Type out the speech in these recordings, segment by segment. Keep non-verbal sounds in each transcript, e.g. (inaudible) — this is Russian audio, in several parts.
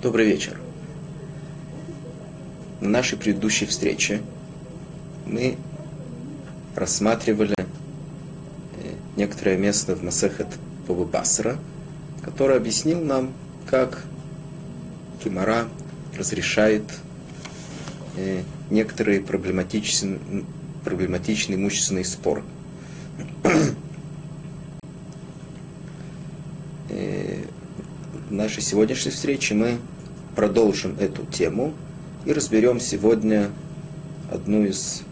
Добрый вечер. На нашей предыдущей встрече мы рассматривали э, некоторое место в Масехет Басра, который объяснил нам, как Кимара разрешает э, некоторые проблематичные, проблематичные имущественные споры. Э, в нашей сегодняшней встрече мы продолжим эту тему и разберем сегодня одну из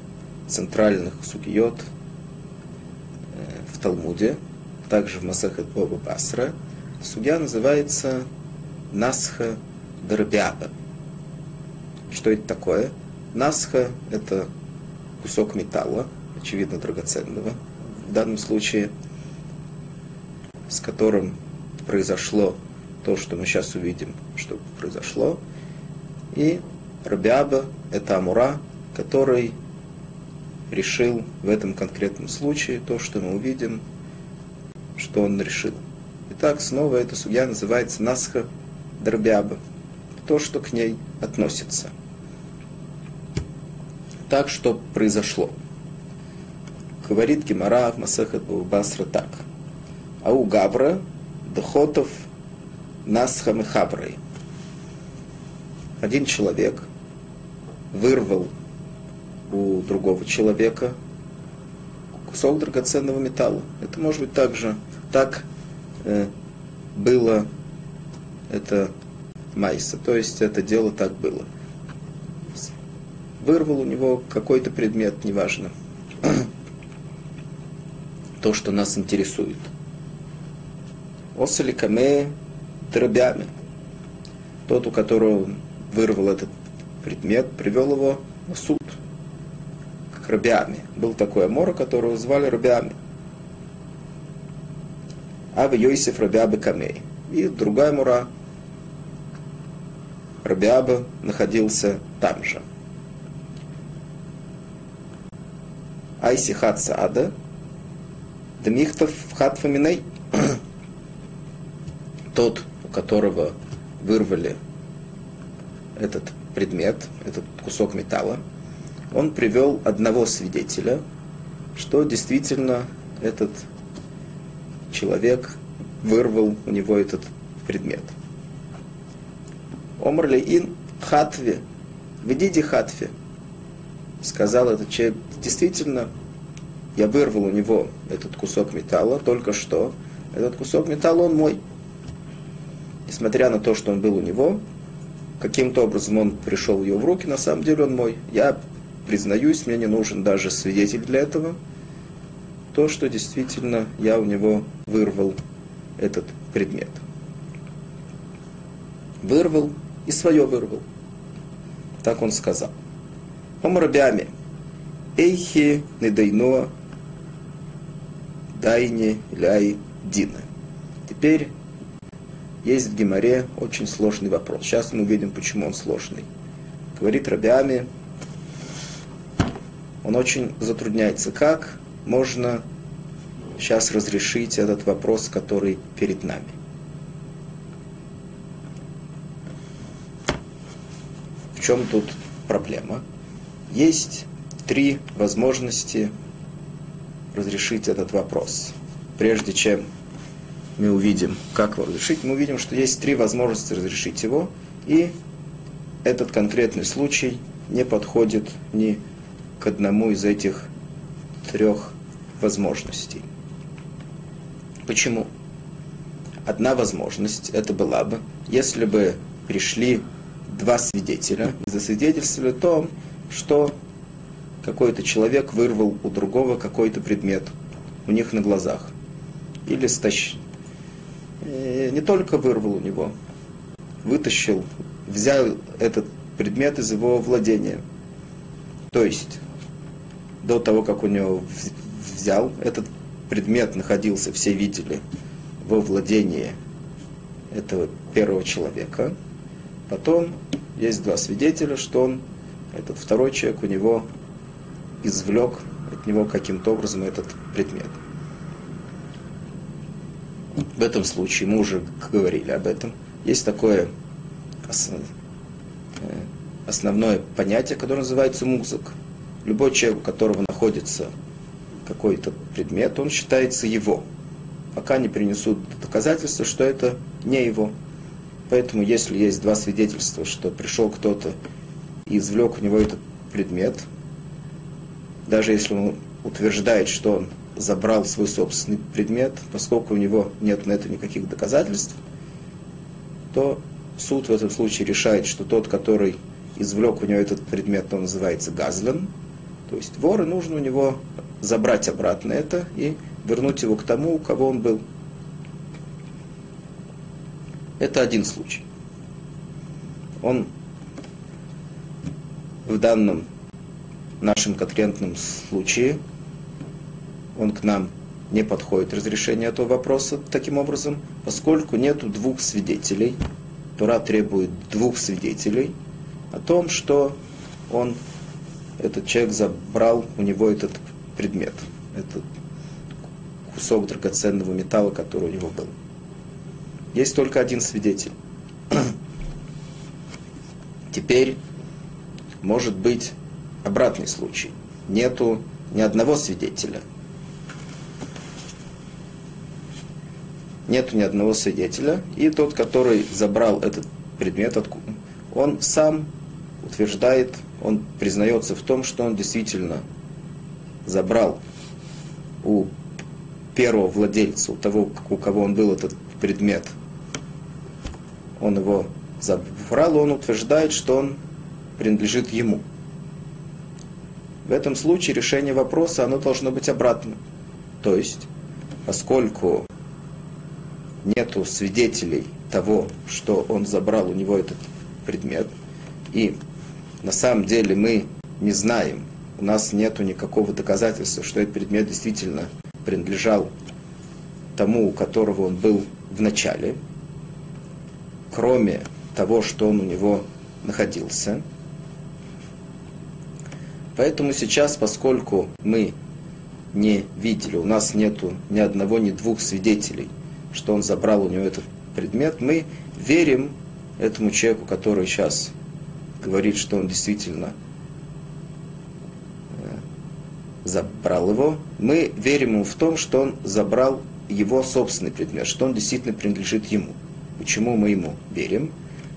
центральных сугиот э, в Талмуде, также в Масахет Боба Басра. Судья называется Насха Дарбиаба. Что это такое? Насха – это кусок металла, очевидно драгоценного, в данном случае, с которым произошло то, что мы сейчас увидим, что произошло. И Рабиаба – это Амура, который решил в этом конкретном случае то, что мы увидим, что он решил. Итак, снова эта судья называется Насха Дарбиаба, то, что к ней относится. Так, что произошло. Говорит Гемара в Масахат Басра так. А у Габра Дохотов Насха Мехаброй. Один человек вырвал у другого человека кусок драгоценного металла. Это может быть также так э, было это Майса, то есть это дело так было. Вырвал у него какой-то предмет, неважно. (clears throat) То, что нас интересует. Осали каме дробями. Тот, у которого вырвал этот предмет, привел его в суд к Рабиаме. Был такой Амора, которого звали Рабиаме. Ава Йосиф Рабиабе Камей. И другая Мура, Рабиаба, находился там же. Айси Хат Саада, Дмихтов Хатфаминей, (clears throat) тот, которого вырвали этот предмет, этот кусок металла, он привел одного свидетеля, что действительно этот человек вырвал у него этот предмет. Омрли ин хатве, ведите хатве, сказал этот человек, действительно, я вырвал у него этот кусок металла только что, этот кусок металла он мой. Несмотря на то, что он был у него, каким-то образом он пришел ее в руки, на самом деле он мой. Я признаюсь, мне не нужен даже свидетель для этого. То, что действительно я у него вырвал этот предмет. Вырвал и свое вырвал. Так он сказал. Омрабями. Эйхи недайно дайне ляй дина. Теперь есть в Геморе очень сложный вопрос. Сейчас мы увидим, почему он сложный. Говорит Рабиами, он очень затрудняется. Как можно сейчас разрешить этот вопрос, который перед нами? В чем тут проблема? Есть три возможности разрешить этот вопрос. Прежде чем мы увидим, как его разрешить, мы увидим, что есть три возможности разрешить его, и этот конкретный случай не подходит ни к одному из этих трех возможностей. Почему? Одна возможность это была бы, если бы пришли два свидетеля и засвидетельствовали о том, что какой-то человек вырвал у другого какой-то предмет у них на глазах. Или стащ... Не только вырвал у него, вытащил, взял этот предмет из его владения. То есть до того, как у него взял, этот предмет находился, все видели, во владении этого первого человека. Потом есть два свидетеля, что он, этот второй человек, у него извлек от него каким-то образом этот предмет. В этом случае, мы уже говорили об этом, есть такое э, основное понятие, которое называется музык. Любой человек, у которого находится какой-то предмет, он считается его, пока не принесут доказательства, что это не его. Поэтому, если есть два свидетельства, что пришел кто-то и извлек у него этот предмет, даже если он утверждает, что он забрал свой собственный предмет, поскольку у него нет на это никаких доказательств, то суд в этом случае решает, что тот, который извлек у него этот предмет, он называется газлен, то есть вор, и нужно у него забрать обратно это и вернуть его к тому, у кого он был. Это один случай. Он в данном нашем конкретном случае, он к нам не подходит разрешение этого вопроса таким образом, поскольку нету двух свидетелей. Тура требует двух свидетелей о том, что он, этот человек забрал у него этот предмет, этот кусок драгоценного металла, который у него был. Есть только один свидетель. (clears throat) Теперь может быть обратный случай. Нету ни одного свидетеля. Нету ни одного свидетеля. И тот, который забрал этот предмет, он сам утверждает, он признается в том, что он действительно забрал у первого владельца, у того, у кого он был этот предмет, он его забрал, он утверждает, что он принадлежит ему. В этом случае решение вопроса, оно должно быть обратным. То есть, поскольку нету свидетелей того, что он забрал у него этот предмет, и на самом деле мы не знаем, у нас нету никакого доказательства, что этот предмет действительно принадлежал тому, у которого он был в начале, кроме того, что он у него находился. Поэтому сейчас, поскольку мы не видели, у нас нету ни одного, ни двух свидетелей, что он забрал у него этот предмет, мы верим этому человеку, который сейчас говорит, что он действительно э, забрал его, мы верим ему в том, что он забрал его собственный предмет, что он действительно принадлежит ему. Почему мы ему верим?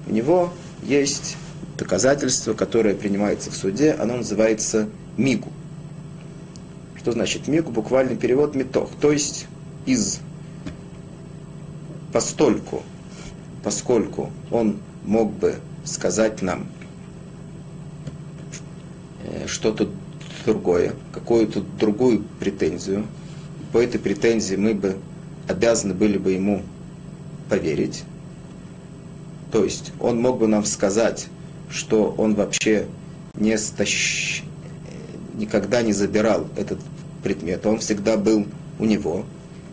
У него есть доказательство, которое принимается в суде, оно называется мигу. Что значит мигу? Буквальный перевод метох, то есть из постольку, поскольку он мог бы сказать нам э, что-то другое, какую-то другую претензию, по этой претензии мы бы обязаны были бы ему поверить. То есть он мог бы нам сказать, что он вообще не стащ... никогда не забирал этот предмет, он всегда был у него.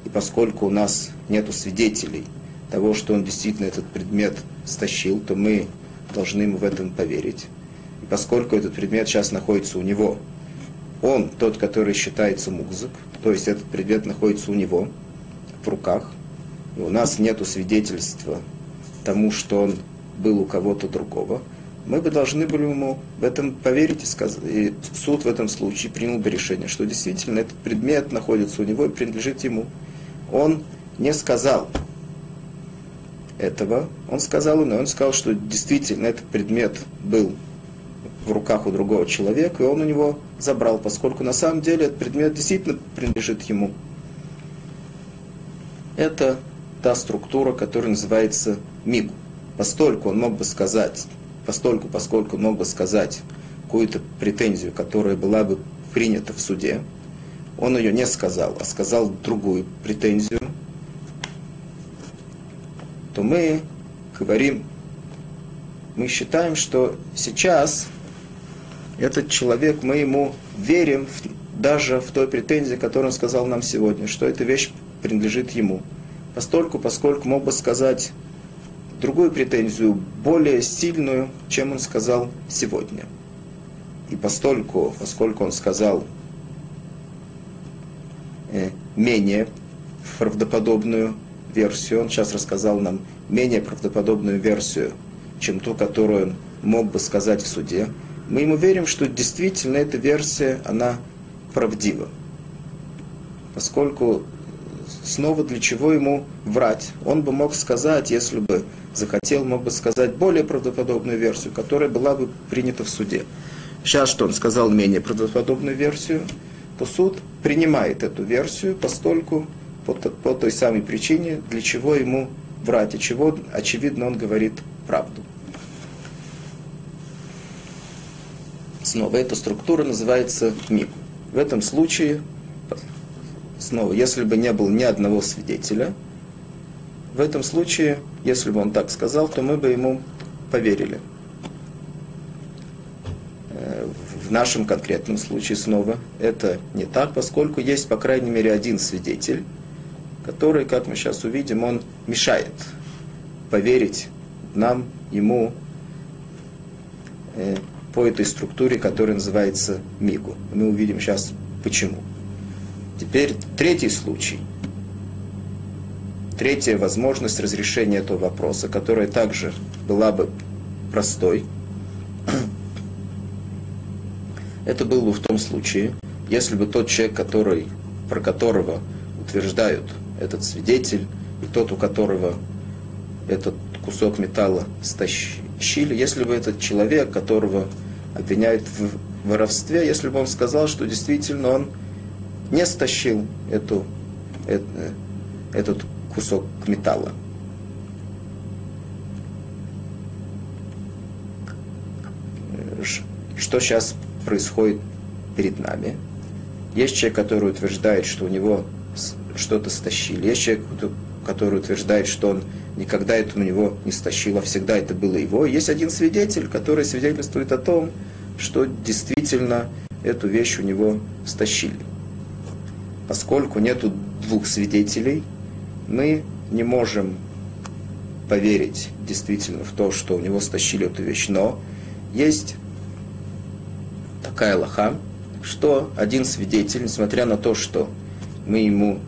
И поскольку у нас нет свидетелей того, что он действительно этот предмет стащил, то мы должны ему в этом поверить. И поскольку этот предмет сейчас находится у него, он тот, который считается музык, то есть этот предмет находится у него в руках, и у нас нет свидетельства тому, что он был у кого-то другого, мы бы должны были ему в этом поверить и сказать. И суд в этом случае принял бы решение, что действительно этот предмет находится у него и принадлежит ему. Он не сказал этого, он сказал но он сказал, что действительно этот предмет был в руках у другого человека, и он у него забрал, поскольку на самом деле этот предмет действительно принадлежит ему. Это та структура, которая называется мигу. Постольку он мог бы сказать, постольку, поскольку он мог бы сказать какую-то претензию, которая была бы принята в суде, он ее не сказал, а сказал другую претензию, то мы говорим, мы считаем, что сейчас этот человек, мы ему верим в, даже в той претензии, которую он сказал нам сегодня, что эта вещь принадлежит ему. Постольку, поскольку мог бы сказать другую претензию, более сильную, чем он сказал сегодня. И постольку, поскольку он сказал э, менее правдоподобную версию, он сейчас рассказал нам менее правдоподобную версию чем ту, которую он мог бы сказать в суде, мы ему верим, что действительно эта версия, она правдива. Поскольку снова для чего ему врать? Он бы мог сказать, если бы захотел, мог бы сказать более правдоподобную версию, которая была бы принята в суде. Сейчас что он сказал менее правдоподобную версию, то суд принимает эту версию, постольку по, по той самой причине, для чего ему врать, и чего, очевидно, он говорит правду. Снова эта структура называется мигу. В этом случае, снова, если бы не было ни одного свидетеля, в этом случае, если бы он так сказал, то мы бы ему поверили. Э, в нашем конкретном случае снова это не так, поскольку есть, по крайней мере, один свидетель, который, как мы сейчас увидим, он мешает поверить нам, ему, э, по этой структуре, которая называется мигу. Мы увидим сейчас почему. Теперь третий случай. Третья возможность разрешения этого вопроса, которая также была бы простой. (clears throat) Это было бы в том случае, если бы тот человек, который, про которого утверждают этот свидетель, и тот, у которого этот кусок металла стащили, если бы этот человек, которого обвиняют в воровстве, если бы он сказал, что действительно он не стащил эту, это, этот кусок металла. Что сейчас происходит перед нами? Есть человек, который утверждает, что у него что-то стащили. Есть человек, который утверждает, что он никогда это у него не стащил, а всегда это было его. Есть один свидетель, который свидетельствует о том, что действительно эту вещь у него стащили. Поскольку нету двух свидетелей, мы не можем поверить действительно в то, что у него стащили эту вещь. Но есть такая лоха, что один свидетель, несмотря на то, что мы ему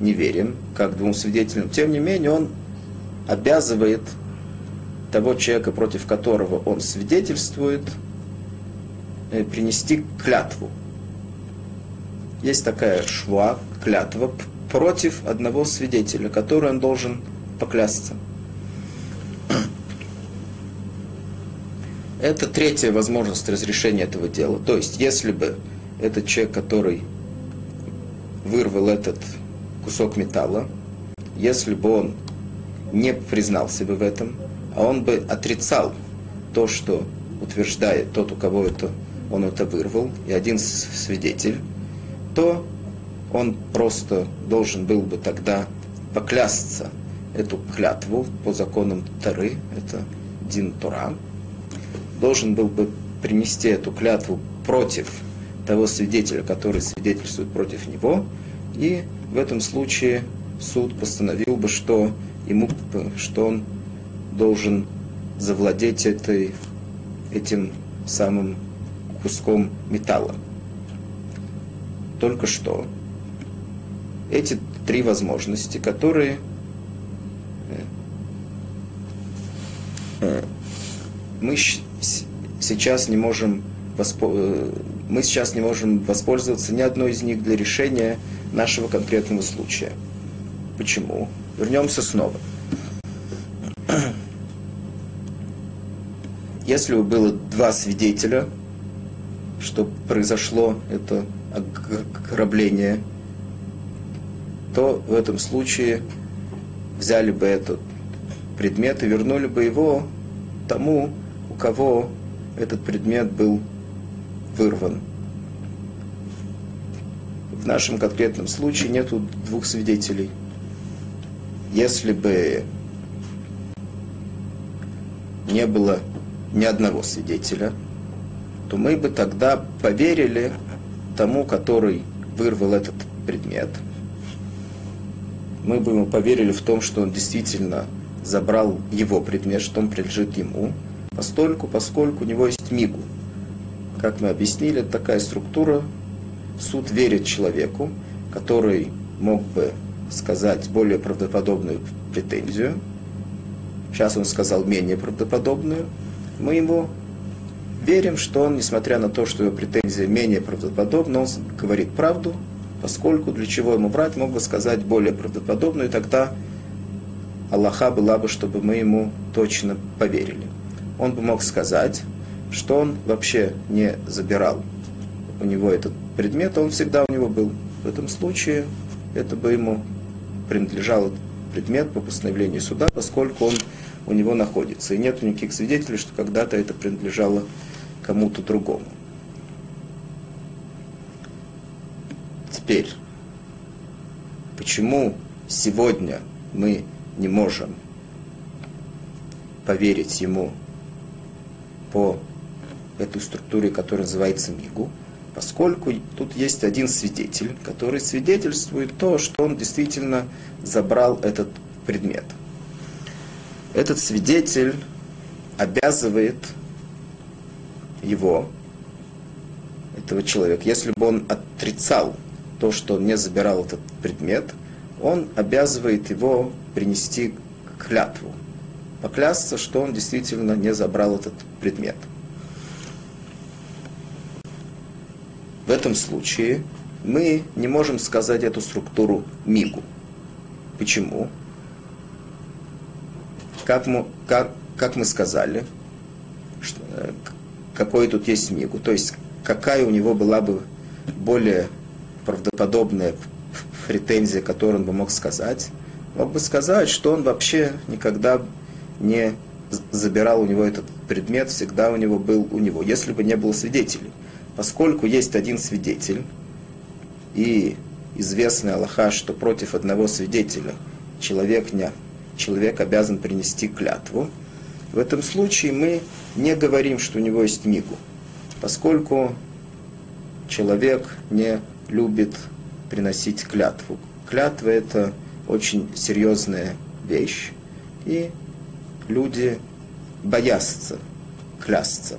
не верим, как двум свидетелям, тем не менее он обязывает того человека, против которого он свидетельствует, э, принести клятву. Есть такая шва, клятва, против одного свидетеля, который он должен поклясться. (clears throat) Это третья возможность разрешения этого дела. То есть, если бы этот человек, который вырвал этот кусок металла, если бы он не признался бы в этом, а он бы отрицал то, что утверждает тот, у кого это он это вырвал, и один свидетель, то он просто должен был бы тогда поклясться эту клятву по законам Тары, это Дин Тора, должен был бы принести эту клятву против того свидетеля, который свидетельствует против него, и в этом случае суд постановил бы, что ему, что он должен завладеть этой, этим самым куском металла. Только что эти три возможности, которые э, мы сейчас не можем э, мы сейчас не можем воспользоваться ни одной из них для решения нашего конкретного случая. Почему? Вернемся снова. (clears throat) Если бы было два свидетеля, что произошло это ограбление, то в этом случае взяли бы этот предмет и вернули бы его тому, у кого этот предмет был вырван. Нашем конкретном случае нету двух свидетелей. Если бы не было ни одного свидетеля, то мы бы тогда поверили тому, который вырвал этот предмет. Мы бы ему поверили в том, что он действительно забрал его предмет, что он принадлежит ему, постольку, поскольку у него есть мигу. Как мы объяснили, такая структура. Суд верит человеку, который мог бы сказать более правдоподобную претензию, сейчас он сказал менее правдоподобную, мы ему верим, что он, несмотря на то, что его претензия менее правдоподобна, он говорит правду, поскольку для чего ему брать, мог бы сказать более правдоподобную, и тогда Аллаха была бы, чтобы мы ему точно поверили. Он бы мог сказать, что он вообще не забирал у него этот предмет, он всегда у него был. В этом случае это бы ему принадлежал предмет по постановлению суда, поскольку он у него находится. И нет никаких свидетелей, что когда-то это принадлежало кому-то другому. Теперь, почему сегодня мы не можем поверить ему по этой структуре, которая называется МИГУ, поскольку тут есть один свидетель, который свидетельствует то, что он действительно забрал этот предмет. Этот свидетель обязывает его, этого человека, если бы он отрицал то, что он не забирал этот предмет, он обязывает его принести клятву, поклясться, что он действительно не забрал этот предмет. В этом случае мы не можем сказать эту структуру мигу. Почему? Как мы, как, как мы сказали, что, э, какой тут есть мигу, то есть какая у него была бы более правдоподобная претензия, которую он бы мог сказать, мог бы сказать, что он вообще никогда не забирал у него этот предмет, всегда у него был у него, если бы не было свидетелей. Поскольку есть один свидетель, и известный Аллаха, что против одного свидетеля человек, не, человек обязан принести клятву, в этом случае мы не говорим, что у него есть мигу, поскольку человек не любит приносить клятву. Клятва – это очень серьезная вещь, и люди боятся клясться.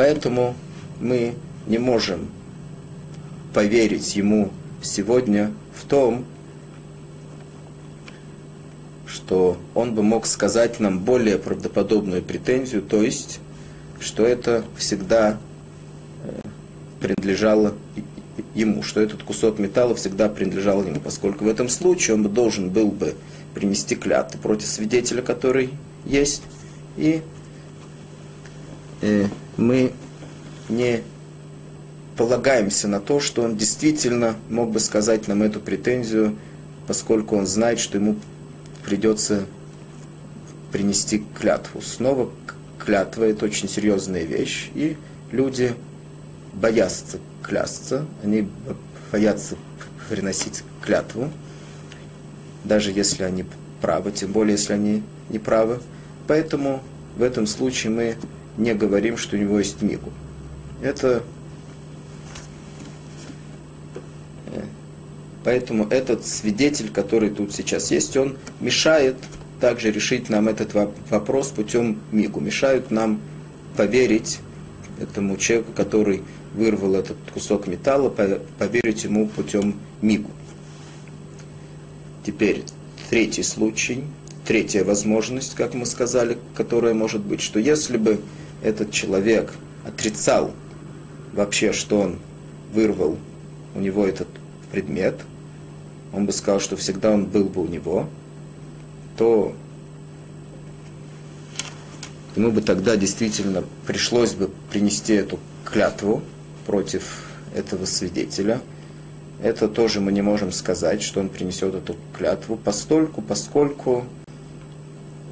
Поэтому мы не можем поверить ему сегодня в том, что он бы мог сказать нам более правдоподобную претензию, то есть, что это всегда э, принадлежало ему, что этот кусок металла всегда принадлежал ему, поскольку в этом случае он должен был бы принести клятву против свидетеля, который есть, и э, мы не полагаемся на то, что он действительно мог бы сказать нам эту претензию, поскольку он знает, что ему придется принести клятву. Снова клятва – это очень серьезная вещь, и люди боятся клясться, они боятся приносить клятву, даже если они правы, тем более, если они не правы. Поэтому в этом случае мы не говорим, что у него есть мигу. Это э, Поэтому этот свидетель, который тут сейчас есть, он мешает также решить нам этот вопрос путем мигу. Мешают нам поверить этому человеку, который вырвал этот кусок металла, поверить ему путем мигу. Теперь третий случай, третья возможность, как мы сказали, которая может быть, что если бы этот человек отрицал вообще, что он вырвал у него этот предмет, он бы сказал, что всегда он был бы у него, то ему бы тогда действительно пришлось бы принести эту клятву против этого свидетеля. Это тоже мы не можем сказать, что он принесет эту клятву, постольку, поскольку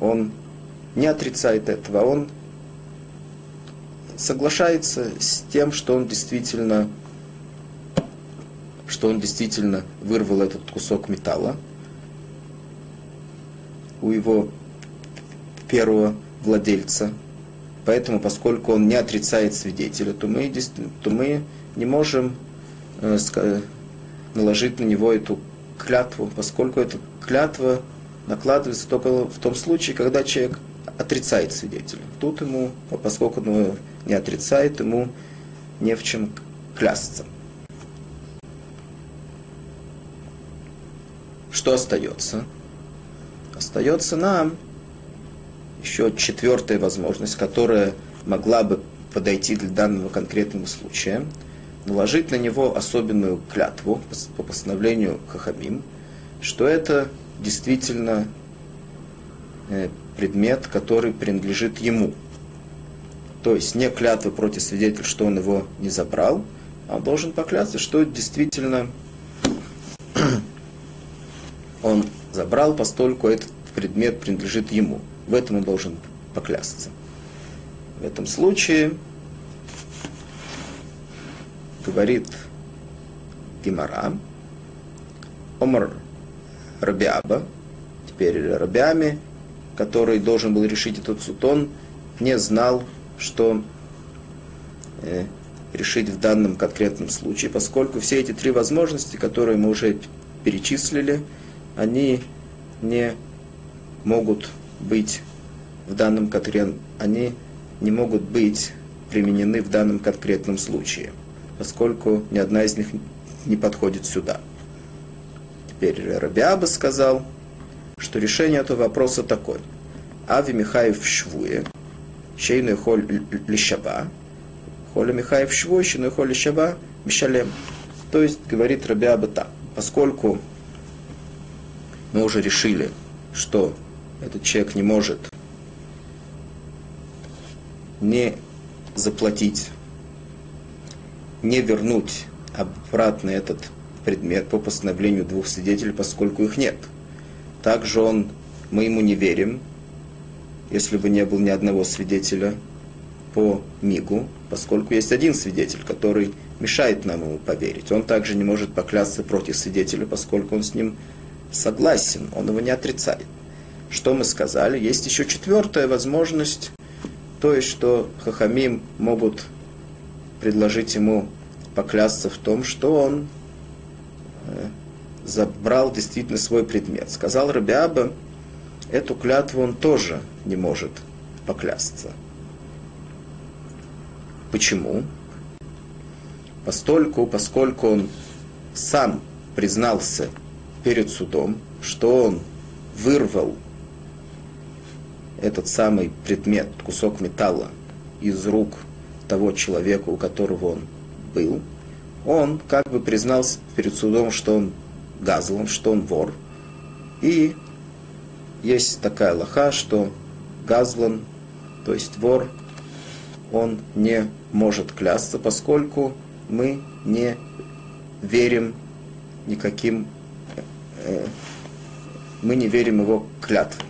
он не отрицает этого, он соглашается с тем, что он действительно, что он действительно вырвал этот кусок металла у его первого владельца. Поэтому, поскольку он не отрицает свидетеля, то мы, то мы не можем э, наложить на него эту клятву, поскольку эта клятва накладывается только в том случае, когда человек отрицает свидетеля. Тут ему, поскольку он не отрицает, ему не в чем клясться. Что остается? Остается нам еще четвертая возможность, которая могла бы подойти для данного конкретного случая, наложить на него особенную клятву по постановлению Хахамим, что это действительно э, предмет, который принадлежит ему. То есть не клятва против свидетеля, что он его не забрал, а он должен поклясться, что действительно (clears throat) он забрал, постольку этот предмет принадлежит ему. В этом он должен поклясться. В этом случае говорит Гимара, Омар Рабиаба, теперь Рабиами, который должен был решить этот суд, он не знал, что э, решить в данном конкретном случае, поскольку все эти три возможности, которые мы уже перечислили, они не могут быть в данном конкретном, они не могут быть применены в данном конкретном случае, поскольку ни одна из них не подходит сюда. Теперь Рабиаба сказал, что решение этого вопроса такое. Ави Михаев Швуе, Шейну Холь Лишаба, Холя Михаев Швуе, Шейну Холь Лишаба, Мишалем. То есть, говорит Рабиаба так, поскольку мы уже решили, что этот человек не может не заплатить, не вернуть обратно этот предмет по постановлению двух свидетелей, поскольку их нет. Также он, мы ему не верим, если бы не было ни одного свидетеля по мигу, поскольку есть один свидетель, который мешает нам ему поверить. Он также не может поклясться против свидетеля, поскольку он с ним согласен, он его не отрицает. Что мы сказали? Есть еще четвертая возможность, то есть, что Хахамим могут предложить ему поклясться в том, что он э, забрал действительно свой предмет. Сказал Рабиаба, эту клятву он тоже не может поклясться. Почему? Постольку, поскольку он сам признался перед судом, что он вырвал этот самый предмет, кусок металла из рук того человека, у которого он был, он как бы признался перед судом, что он газлан, что он вор. И есть такая лоха, что газлан, то есть вор, он не может клясться, поскольку мы не верим никаким, э, мы не верим его клятвам.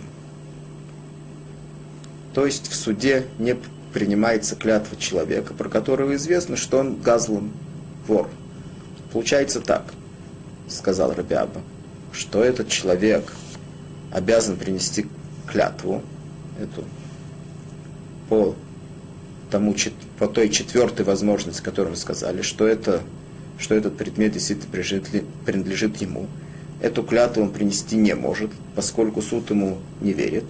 То есть в суде не принимается клятва человека, про которого известно, что он газлан, вор. Получается так, сказал Рабиаба, что этот человек обязан принести клятву, эту, по, тому, по той четвертой возможности, которую мы сказали, что, это, что этот предмет действительно принадлежит, принадлежит ему. Эту клятву он принести не может, поскольку суд ему не верит,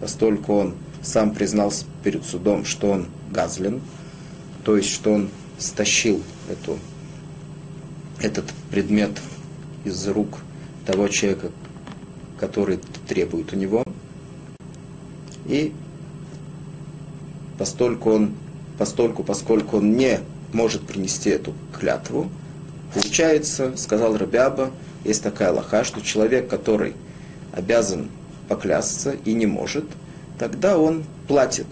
поскольку он сам признался перед судом, что он газлен, то есть что он стащил эту, этот предмет из рук того человека, который требует у него. И постольку он, постольку, поскольку он не может принести эту клятву, получается, сказал Рабяба, есть такая лоха, что человек, который обязан поклясться и не может – тогда он платит.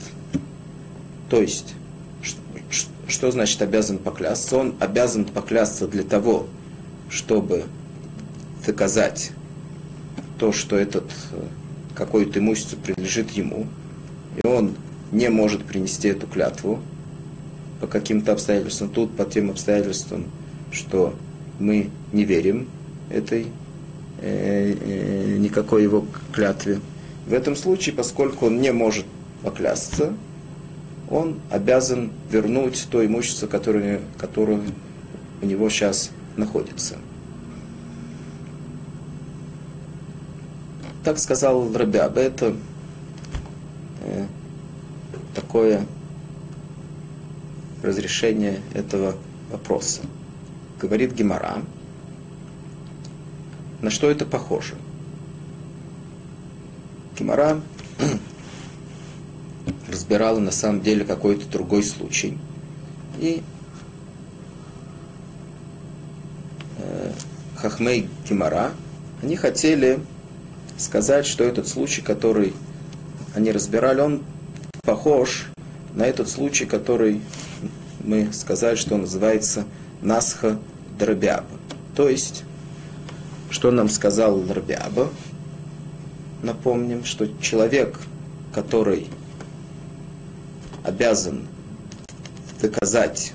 То есть, что значит обязан поклясться? Он обязан поклясться для того, чтобы доказать то, что этот э, какое-то имущество принадлежит ему, и он не может принести эту клятву по каким-то обстоятельствам, тут по тем обстоятельствам, что мы не верим этой э, э, никакой его клятве. В этом случае, поскольку он не может поклясться, он обязан вернуть то имущество, которое, которое у него сейчас находится. Так сказал Рабиаб, это э, такое разрешение этого вопроса. Говорит Гемара, на что это похоже. Кимара (clears throat) разбирала на самом деле какой-то другой случай. И э, Хахмей Кимара, они хотели сказать, что этот случай, который они разбирали, он похож на этот случай, который мы сказали, что он называется Насха Дробяба. То есть, что нам сказал Дробяба? Напомним, что человек, который обязан доказать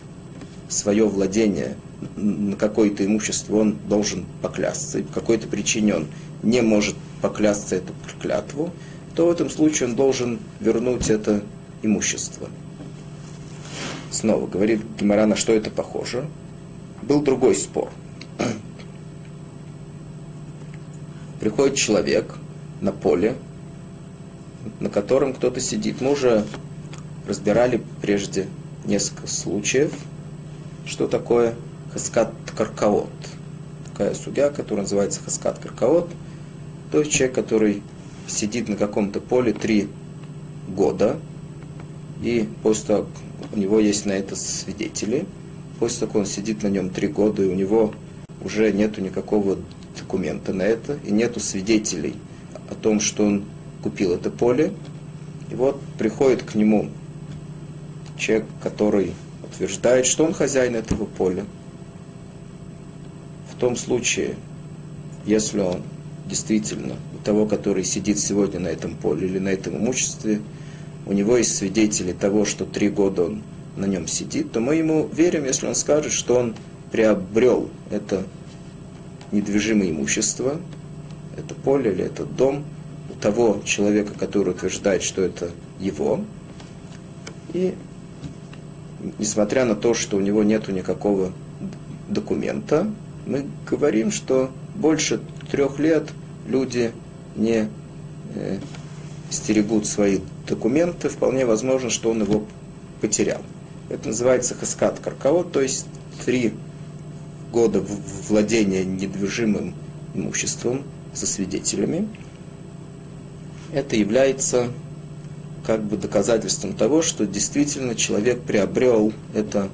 свое владение на какое-то имущество, он должен поклясться, и по какой-то причине он не может поклясться эту клятву, то в этом случае он должен вернуть это имущество. Снова говорит Гимара, на что это похоже. Был другой спор. (clears throat) Приходит человек на поле, на котором кто-то сидит. Мы уже разбирали прежде несколько случаев, что такое хаскат каркаот. Такая судья, которая называется хаскат каркаот. То есть человек, который сидит на каком-то поле три года, и после того, у него есть на это свидетели, после того, как он сидит на нем три года, и у него уже нету никакого документа на это, и нету свидетелей о том, что он купил это поле, и вот приходит к нему человек, который утверждает, что он хозяин этого поля. В том случае, если он действительно у того, который сидит сегодня на этом поле или на этом имуществе, у него есть свидетели того, что три года он на нем сидит, то мы ему верим, если он скажет, что он приобрел это недвижимое имущество, это поле или этот дом, у того человека, который утверждает, что это его. И несмотря на то, что у него нет никакого документа, мы говорим, что больше трех лет люди не э, стерегут свои документы, вполне возможно, что он его потерял. Это называется хаскат каркаот, то есть три года владения недвижимым имуществом со свидетелями. Это является как бы доказательством того, что действительно человек приобрел это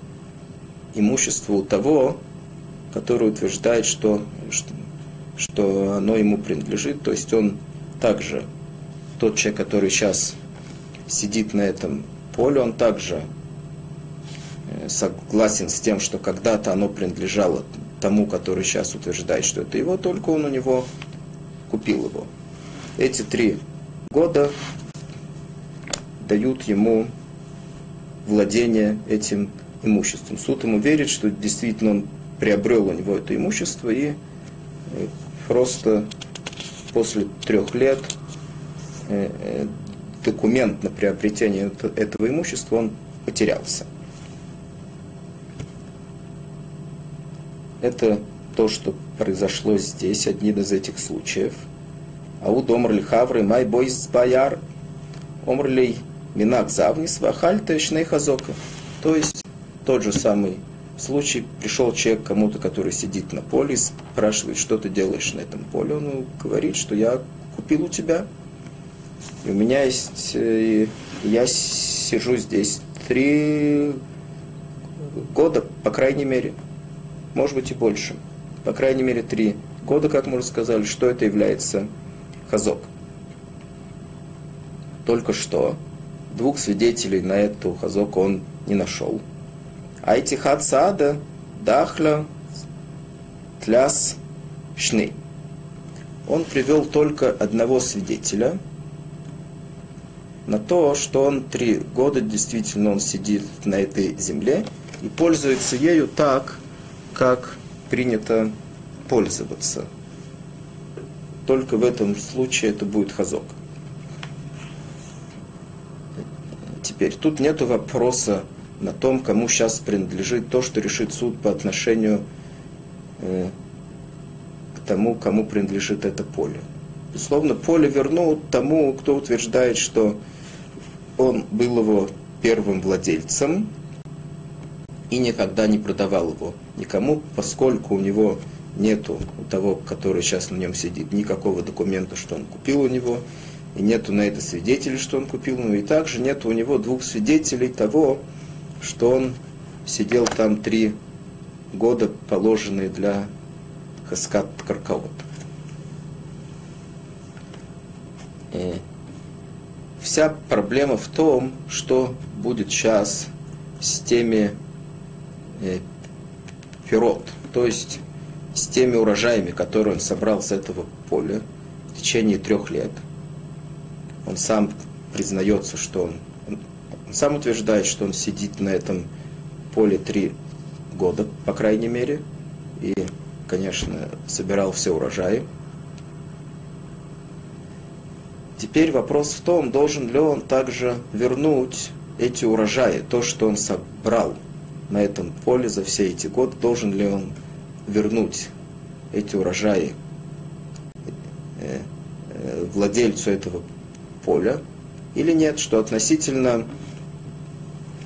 имущество у того, который утверждает, что, что, что оно ему принадлежит. То есть он также, тот человек, который сейчас сидит на этом поле, он также э, согласен с тем, что когда-то оно принадлежало тому, который сейчас утверждает, что это его, только он у него купил его. Эти три года дают ему владение этим имуществом. Суд ему верит, что действительно он приобрел у него это имущество и э, просто после трех лет э, э, документ на приобретение этого имущества он потерялся. Это то, что произошло здесь, один из этих случаев. Ауд омрли хавры май бойс баяр омрлей Минак Завнис Вахальта Шней. То есть тот же самый случай, пришел человек кому-то, который сидит на поле, спрашивает, что ты делаешь на этом поле. Он говорит, что я купил у тебя. И у меня есть, э, я сижу здесь три года, по крайней мере, может быть и больше. По крайней мере, три года, как мы уже сказали, что это является хазок. Только что двух свидетелей на эту хазок он не нашел. А эти хацада дахля тляс шны. Он привел только одного свидетеля на то, что он три года действительно он сидит на этой земле и пользуется ею так, как принято пользоваться. Только в этом случае это будет хазок. Теперь тут нет вопроса на том, кому сейчас принадлежит то, что решит суд по отношению э, к тому, кому принадлежит это поле. Безусловно, поле вернут тому, кто утверждает, что он был его первым владельцем и никогда не продавал его никому, поскольку у него нету у того, который сейчас на нем сидит, никакого документа, что он купил у него, и нету на это свидетелей, что он купил, ну и также нету у него двух свидетелей того, что он сидел там три года, положенные для Хаскат Каркаот. И вся проблема в том, что будет сейчас с теми э, пирот, то есть с теми урожаями, которые он собрал с этого поля в течение трех лет. Он сам признается, что он, сам утверждает, что он сидит на этом поле три года, по крайней мере, и, конечно, собирал все урожаи. Теперь вопрос в том, должен ли он также вернуть эти урожаи, то, что он собрал на этом поле за все эти годы, должен ли он вернуть эти урожаи э, э, владельцу этого поля или нет, что относительно,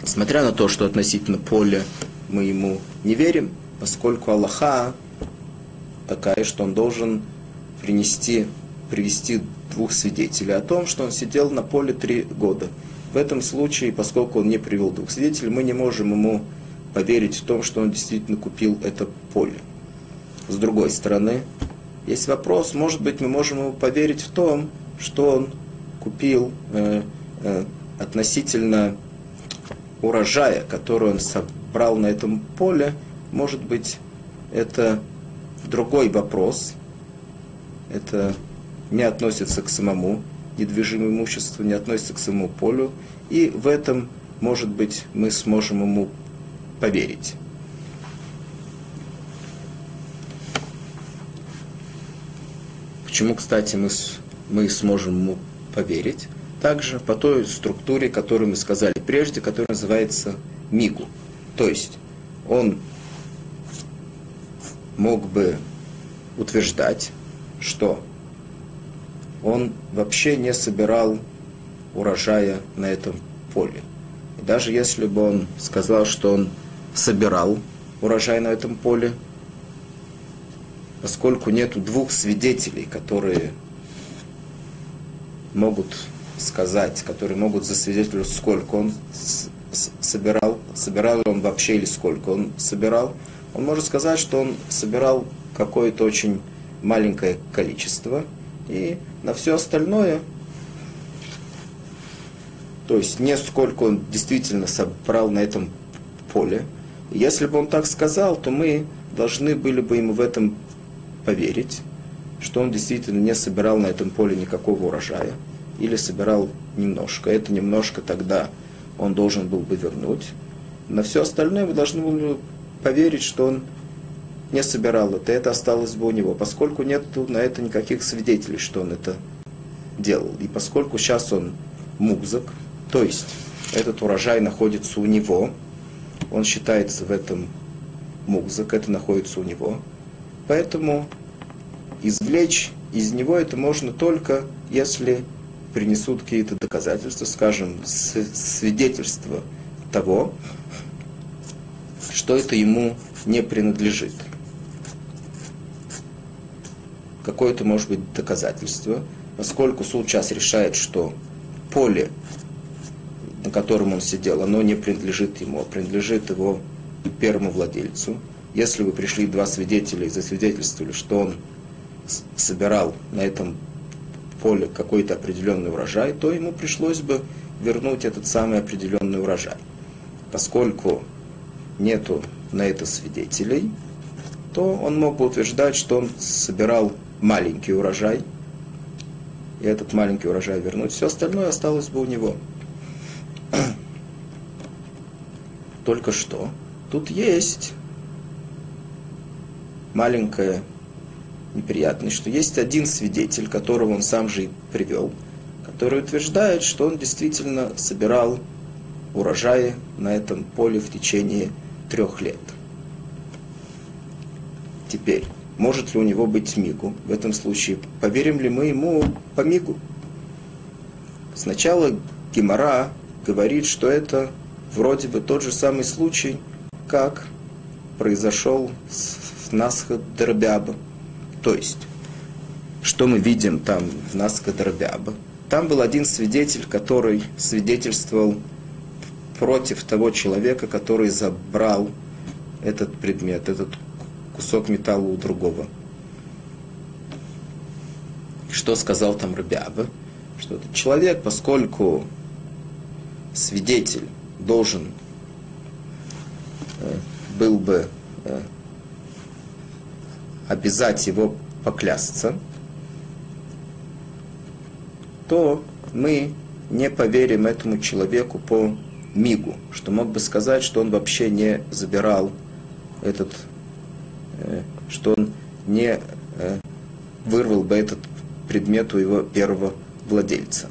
несмотря на то, что относительно поля мы ему не верим, поскольку Аллаха такая, что он должен принести, привести двух свидетелей о том, что он сидел на поле три года. В этом случае, поскольку он не привел двух свидетелей, мы не можем ему поверить в том, что он действительно купил это поле. С другой стороны, есть вопрос, может быть, мы можем ему поверить в том, что он купил э, э, относительно урожая, который он собрал на этом поле, может быть, это другой вопрос. Это не относится к самому недвижимому имуществу, не относится к самому полю. И в этом, может быть, мы сможем ему поверить. Почему, кстати, мы, мы сможем ему поверить? Также по той структуре, которую мы сказали прежде, которая называется мигу. То есть он мог бы утверждать, что он вообще не собирал урожая на этом поле. И даже если бы он сказал, что он собирал урожай на этом поле, поскольку нету двух свидетелей, которые могут сказать, которые могут засвидетельствовать, сколько он собирал, собирал ли он вообще или сколько он собирал, он может сказать, что он собирал какое-то очень маленькое количество, и на все остальное, то есть не сколько он действительно собрал на этом поле, если бы он так сказал, то мы должны были бы ему в этом поверить, что он действительно не собирал на этом поле никакого урожая, или собирал немножко. Это немножко тогда он должен был бы вернуть. На все остальное мы должны были поверить, что он не собирал это, это осталось бы у него, поскольку нет на это никаких свидетелей, что он это делал. И поскольку сейчас он музык, то есть этот урожай находится у него, он считается в этом музык, это находится у него. Поэтому извлечь из него это можно только, если принесут какие-то доказательства, скажем, свидетельство того, что это ему не принадлежит. Какое-то может быть доказательство, поскольку суд сейчас решает, что поле на котором он сидел, оно не принадлежит ему, а принадлежит его первому владельцу. Если вы пришли два свидетеля и засвидетельствовали, что он собирал на этом поле какой-то определенный урожай, то ему пришлось бы вернуть этот самый определенный урожай. Поскольку нету на это свидетелей, то он мог бы утверждать, что он собирал маленький урожай, и этот маленький урожай вернуть. Все остальное осталось бы у него. Только что тут есть маленькая неприятность, что есть один свидетель, которого он сам же и привел, который утверждает, что он действительно собирал урожаи на этом поле в течение трех лет. Теперь, может ли у него быть мигу? В этом случае, поверим ли мы ему по мигу? Сначала Гемора говорит, что это вроде бы тот же самый случай, как произошел с Насха Дробяба. То есть, что мы видим там в Насха Дробяба? Там был один свидетель, который свидетельствовал против того человека, который забрал этот предмет, этот кусок металла у другого. Что сказал там Рабиаба? Что этот человек, поскольку свидетель должен э, был бы э, обязать его поклясться, то мы не поверим этому человеку по мигу, что мог бы сказать, что он вообще не забирал этот, э, что он не э, вырвал бы этот предмет у его первого владельца.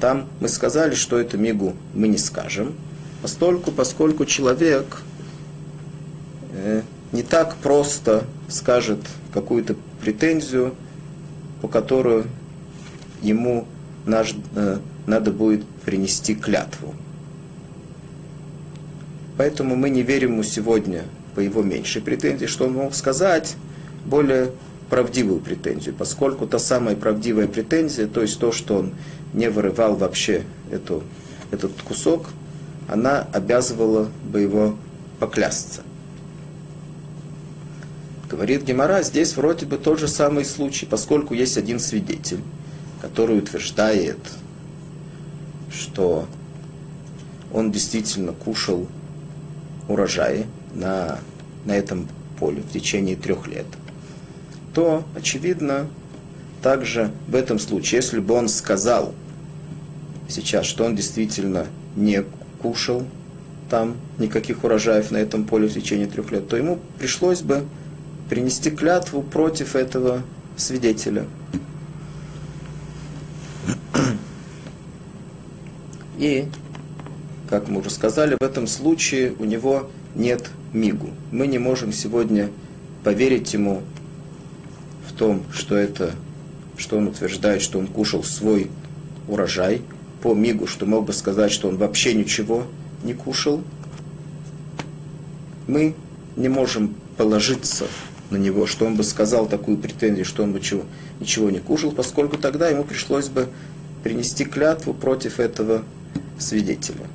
Там мы сказали, что это мигу мы не скажем, постольку, поскольку человек не так просто скажет какую-то претензию, по которой ему наш, э, надо будет принести клятву. Поэтому мы не верим ему сегодня по его меньшей претензии, что он мог сказать более правдивую претензию, поскольку та самая правдивая претензия, то есть то, что он не вырывал вообще эту, этот кусок, она обязывала бы его поклясться. Говорит Гемора, здесь вроде бы тот же самый случай, поскольку есть один свидетель, который утверждает, что он действительно кушал урожай на, на этом поле в течение трех лет, то, очевидно, также в этом случае, если бы он сказал сейчас, что он действительно не кушал там никаких урожаев на этом поле в течение трех лет, то ему пришлось бы принести клятву против этого свидетеля. И, как мы уже сказали, в этом случае у него нет мигу. Мы не можем сегодня поверить ему в том, что это, что он утверждает, что он кушал свой урожай, по мигу, что мог бы сказать, что он вообще ничего не кушал. Мы не можем положиться на него, что он бы сказал такую претензию, что он бы чего, ничего не кушал, поскольку тогда ему пришлось бы принести клятву против этого свидетеля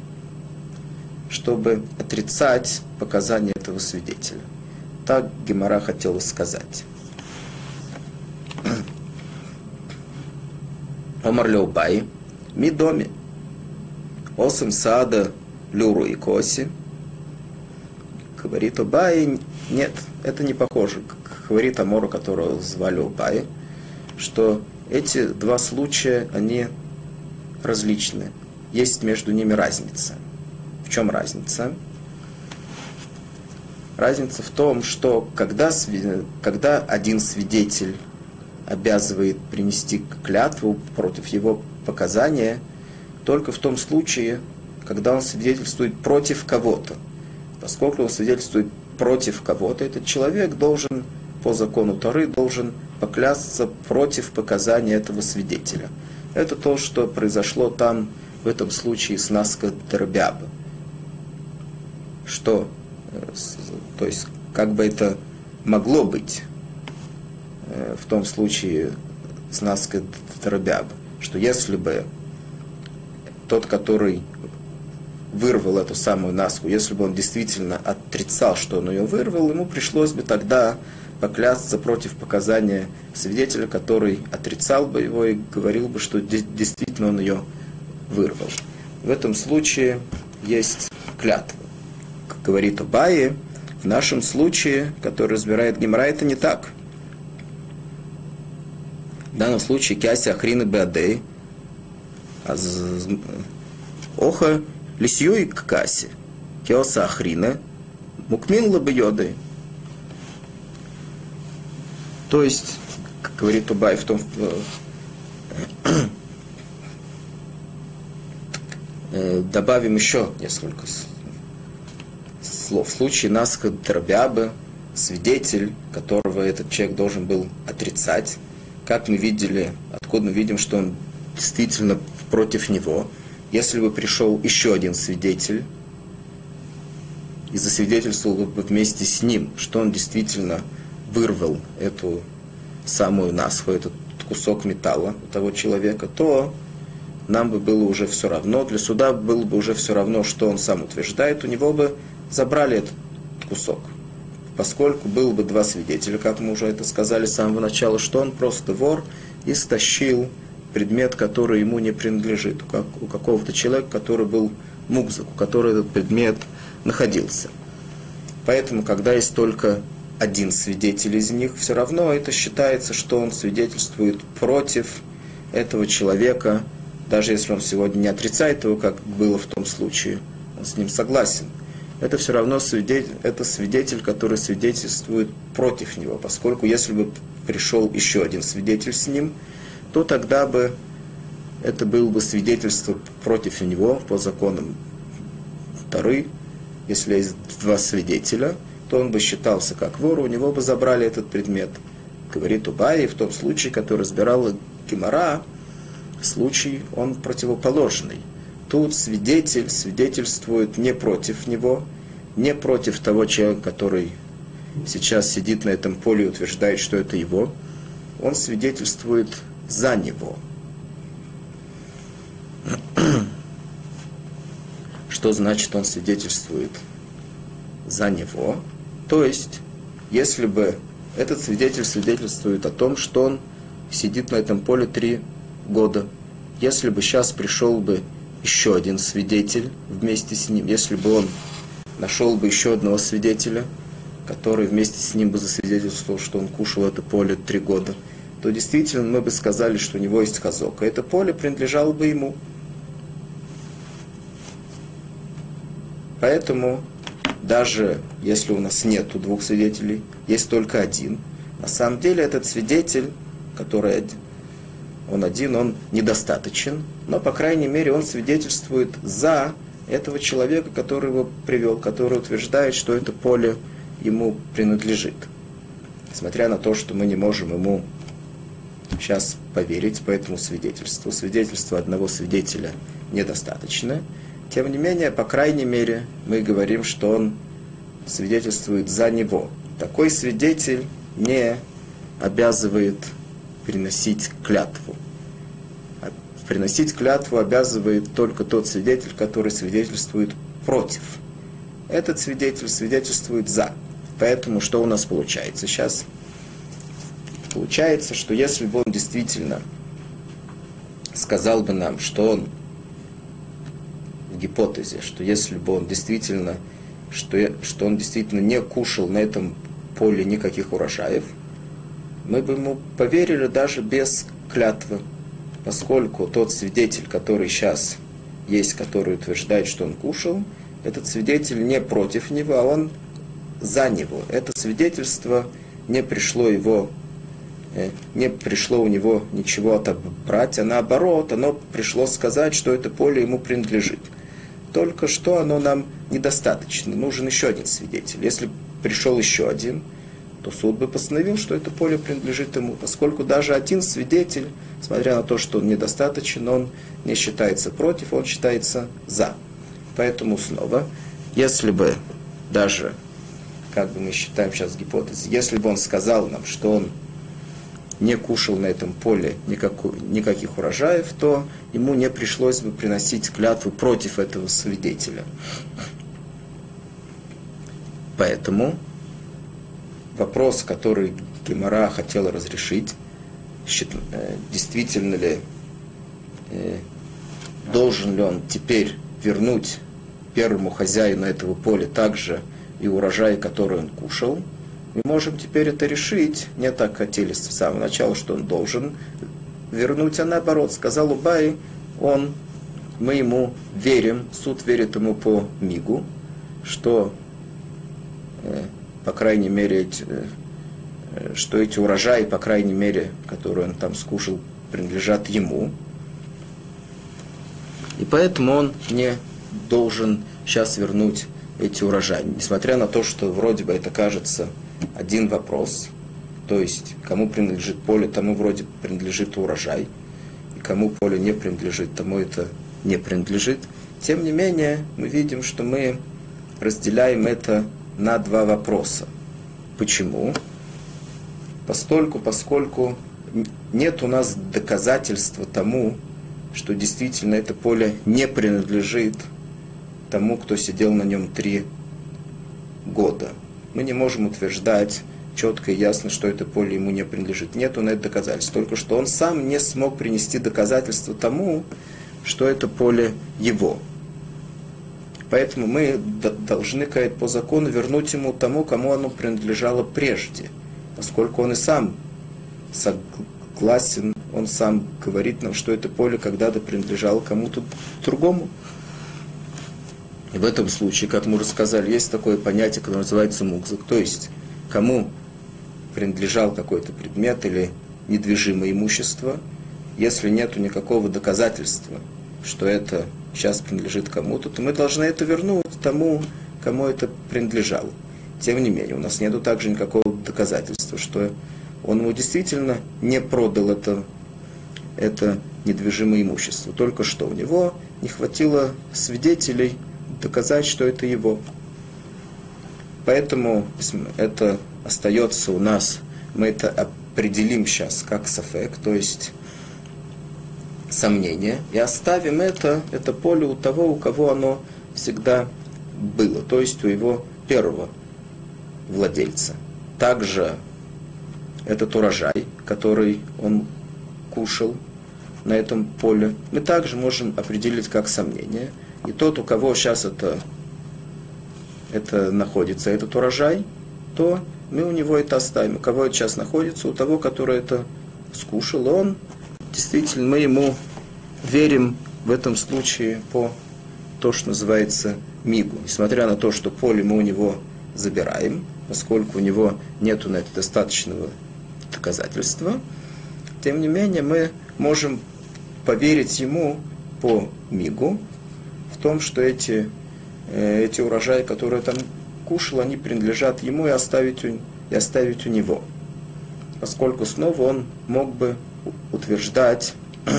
чтобы отрицать показания этого свидетеля. Так Гемора хотела сказать. Омар Леубай, ми доме, осым сада люру и коси. Говорит Убай, нет, это не похоже. Говорит Амору, которого звали Убай, что эти два случая, они различны. Есть между ними разница. В чем разница? Разница в том, что когда, когда один свидетель обязывает принести клятву против его показания, только в том случае, когда он свидетельствует против кого-то. Поскольку он свидетельствует против кого-то, этот человек должен по закону Торы должен поклясться против показания этого свидетеля. Это то, что произошло там в этом случае с Наска Дербяба что, э, то есть, как бы это могло быть э, в том случае с Наской Тарабяб, что если бы тот, который вырвал эту самую Наску, если бы он действительно отрицал, что он ее вырвал, ему пришлось бы тогда поклясться против показания свидетеля, который отрицал бы его и говорил бы, что действительно он ее вырвал. В этом случае есть клятва говорит Убаи, в нашем случае, который разбирает Гемора, это не так. В данном случае кяси ахрина беадей, а оха лисьюй к кассе, киоса ахрина, мукмин лабайоды. То есть, как говорит Убай в том, (clears throat) э, добавим еще несколько слов. В случае Насха Дробябы, свидетель, которого этот человек должен был отрицать, как мы видели, откуда мы видим, что он действительно против него. Если бы пришел еще один свидетель, и засвидетельствовал бы вместе с ним, что он действительно вырвал эту самую насху, этот кусок металла у того человека, то нам бы было уже все равно, для суда было бы уже все равно, что он сам утверждает, у него бы забрали этот кусок. Поскольку было бы два свидетеля, как мы уже это сказали с самого начала, что он просто вор и стащил предмет, который ему не принадлежит, как у какого-то человека, который был мукзак, у которого этот предмет находился. Поэтому, когда есть только один свидетель из них, все равно это считается, что он свидетельствует против этого человека, даже если он сегодня не отрицает его, как было в том случае, он с ним согласен. Это все равно свидетель, это свидетель, который свидетельствует против него, поскольку если бы пришел еще один свидетель с ним, то тогда бы это было бы свидетельство против него по законам второй, если есть два свидетеля, то он бы считался как вор, у него бы забрали этот предмет. Говорит Убай, в том случае, который разбирал Гемора, случай он противоположный. Тут свидетель свидетельствует не против него, не против того человека, который сейчас сидит на этом поле и утверждает, что это его. Он свидетельствует за него. Что значит он свидетельствует за него? То есть, если бы этот свидетель свидетельствует о том, что он сидит на этом поле три года, если бы сейчас пришел бы еще один свидетель вместе с ним, если бы он нашел бы еще одного свидетеля, который вместе с ним бы засвидетельствовал, что он кушал это поле три года, то действительно мы бы сказали, что у него есть хазок. А это поле принадлежало бы ему. Поэтому даже если у нас нет двух свидетелей, есть только один, на самом деле этот свидетель, который он один, он недостаточен, но, по крайней мере, он свидетельствует за этого человека, который его привел, который утверждает, что это поле ему принадлежит. Несмотря на то, что мы не можем ему сейчас поверить по этому свидетельству. Свидетельство одного свидетеля недостаточно. Тем не менее, по крайней мере, мы говорим, что он свидетельствует за него. Такой свидетель не обязывает приносить клятву. А приносить клятву обязывает только тот свидетель, который свидетельствует против. Этот свидетель свидетельствует за. Поэтому что у нас получается сейчас? Получается, что если бы он действительно сказал бы нам, что он в гипотезе, что если бы он действительно, что, что он действительно не кушал на этом поле никаких урожаев, мы бы ему поверили даже без клятвы, поскольку тот свидетель, который сейчас есть, который утверждает, что он кушал, этот свидетель не против него, а он за него. Это свидетельство не пришло его не пришло у него ничего отобрать, а наоборот, оно пришло сказать, что это поле ему принадлежит. Только что оно нам недостаточно, нужен еще один свидетель. Если пришел еще один, то суд бы постановил, что это поле принадлежит ему, поскольку даже один свидетель, смотря на то, что он недостаточен, он не считается против, он считается за. Поэтому снова, если бы даже, как бы мы считаем сейчас гипотезы, если бы он сказал нам, что он не кушал на этом поле никакой, никаких урожаев, то ему не пришлось бы приносить клятву против этого свидетеля. Поэтому вопрос, который Гемора хотела разрешить, э, действительно ли э, должен ли он теперь вернуть первому хозяину этого поля также и урожай, который он кушал, мы можем теперь это решить. Не так хотели с самого начала, что он должен вернуть, а наоборот, сказал Убай, он, мы ему верим, суд верит ему по мигу, что э, по крайней мере, э, что эти урожаи, по крайней мере, которые он там скушал, принадлежат ему. И поэтому он не должен сейчас вернуть эти урожаи. Несмотря на то, что вроде бы это кажется один вопрос, то есть кому принадлежит поле, тому вроде принадлежит урожай, и кому поле не принадлежит, тому это не принадлежит. Тем не менее, мы видим, что мы разделяем это на два вопроса. Почему? Постольку, поскольку нет у нас доказательства тому, что действительно это поле не принадлежит тому, кто сидел на нем три года. Мы не можем утверждать четко и ясно, что это поле ему не принадлежит. Нет на это доказательств. Только что он сам не смог принести доказательства тому, что это поле его. Поэтому мы должны по закону вернуть ему тому, кому оно принадлежало прежде, поскольку он и сам согласен, он сам говорит нам, что это поле когда-то принадлежало кому-то другому. И в этом случае, как мы уже сказали, есть такое понятие, которое называется мукзак, то есть кому принадлежал какой-то предмет или недвижимое имущество, если нет никакого доказательства, что это сейчас принадлежит кому-то, то мы должны это вернуть тому, кому это принадлежало. Тем не менее, у нас нет также никакого доказательства, что он ему действительно не продал это, это недвижимое имущество. Только что у него не хватило свидетелей доказать, что это его. Поэтому это остается у нас, мы это определим сейчас как сафек, то есть сомнение, и оставим это, это поле у того, у кого оно всегда было, то есть у его первого владельца. Также этот урожай, который он кушал на этом поле, мы также можем определить как сомнение. И тот, у кого сейчас это, это находится, этот урожай, то мы у него это оставим. У кого это сейчас находится, у того, который это скушал, он действительно, мы ему верим в этом случае по то, что называется мигу. Несмотря на то, что поле мы у него забираем, поскольку у него нет на это достаточного доказательства, тем не менее мы можем поверить ему по мигу том, что эти, э, эти урожаи, которые там кушал, они принадлежат ему и оставить у, и оставить у него. Поскольку снова он мог бы утверждать (clears throat)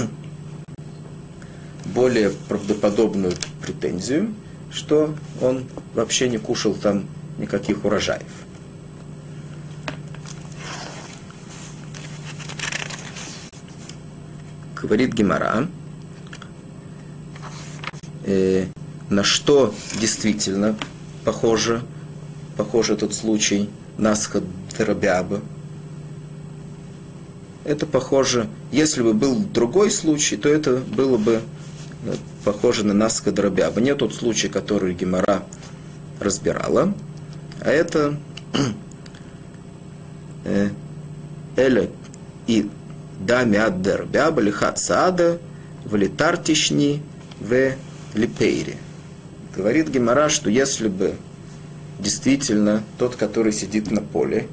более правдоподобную претензию, что он вообще не кушал там никаких урожаев. Говорит Гимара, э, на что действительно похоже, похож этот случай Насха Дробяба, это похоже, если бы был другой случай, то это было бы э, похоже на Наска Дробяба. Не тот случай, который Гемора разбирала, а это э, Эля и Дами ад Дробяба, Лихат Саада, Валитартишни в Липейре. Говорит Гемора, что если бы действительно тот, который сидит на поле,